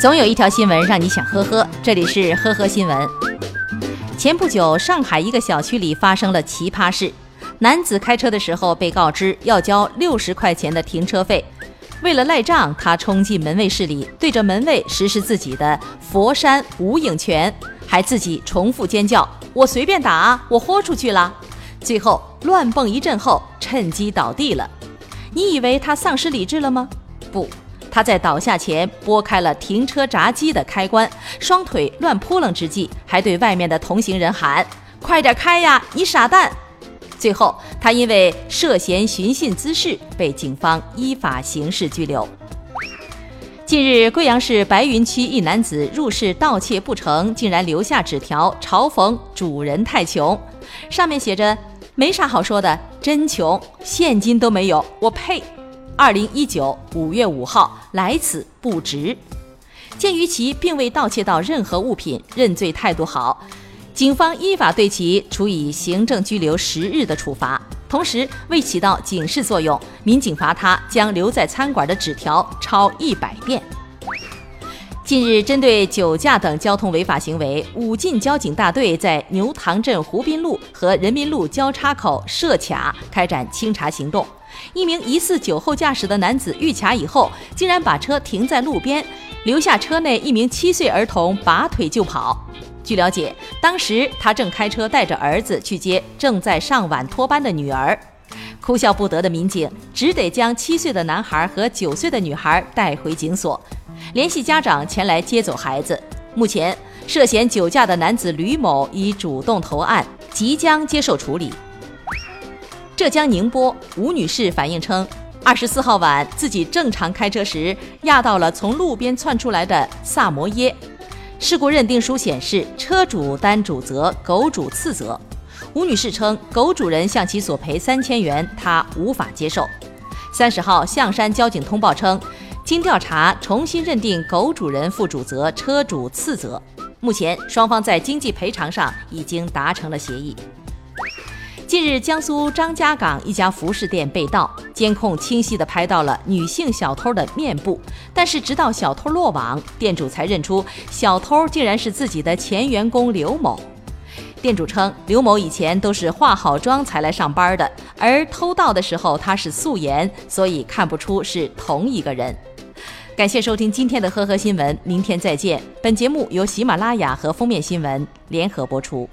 总有一条新闻让你想呵呵，这里是呵呵新闻。前不久，上海一个小区里发生了奇葩事：男子开车的时候被告知要交六十块钱的停车费，为了赖账，他冲进门卫室里，对着门卫实施自己的佛山无影拳，还自己重复尖叫：“我随便打，我豁出去了。”最后乱蹦一阵后，趁机倒地了。你以为他丧失理智了吗？不。他在倒下前拨开了停车闸机的开关，双腿乱扑棱之际，还对外面的同行人喊：“快点开呀，你傻蛋！”最后，他因为涉嫌寻衅滋事被警方依法刑事拘留。近日，贵阳市白云区一男子入室盗窃不成，竟然留下纸条嘲讽主人太穷，上面写着：“没啥好说的，真穷，现金都没有，我呸！”二零一九五月五号，来此不值。鉴于其并未盗窃到任何物品，认罪态度好，警方依法对其处以行政拘留十日的处罚。同时，为起到警示作用，民警罚他将留在餐馆的纸条抄一百遍。近日，针对酒驾等交通违法行为，武进交警大队在牛塘镇湖滨路和人民路交叉口设卡开展清查行动。一名疑似酒后驾驶的男子遇卡以后，竟然把车停在路边，留下车内一名七岁儿童拔腿就跑。据了解，当时他正开车带着儿子去接正在上晚托班的女儿。哭笑不得的民警只得将七岁的男孩和九岁的女孩带回警所，联系家长前来接走孩子。目前，涉嫌酒驾的男子吕某已主动投案，即将接受处理。浙江宁波吴女士反映称，二十四号晚自己正常开车时压到了从路边窜出来的萨摩耶。事故认定书显示，车主担主责，狗主次责。吴女士称，狗主人向其索赔三千元，她无法接受。三十号，象山交警通报称，经调查，重新认定狗主人负主责，车主次责。目前，双方在经济赔偿上已经达成了协议。近日，江苏张家港一家服饰店被盗，监控清晰地拍到了女性小偷的面部。但是，直到小偷落网，店主才认出小偷竟然是自己的前员工刘某。店主称，刘某以前都是化好妆才来上班的，而偷盗的时候他是素颜，所以看不出是同一个人。感谢收听今天的呵呵新闻，明天再见。本节目由喜马拉雅和封面新闻联合播出。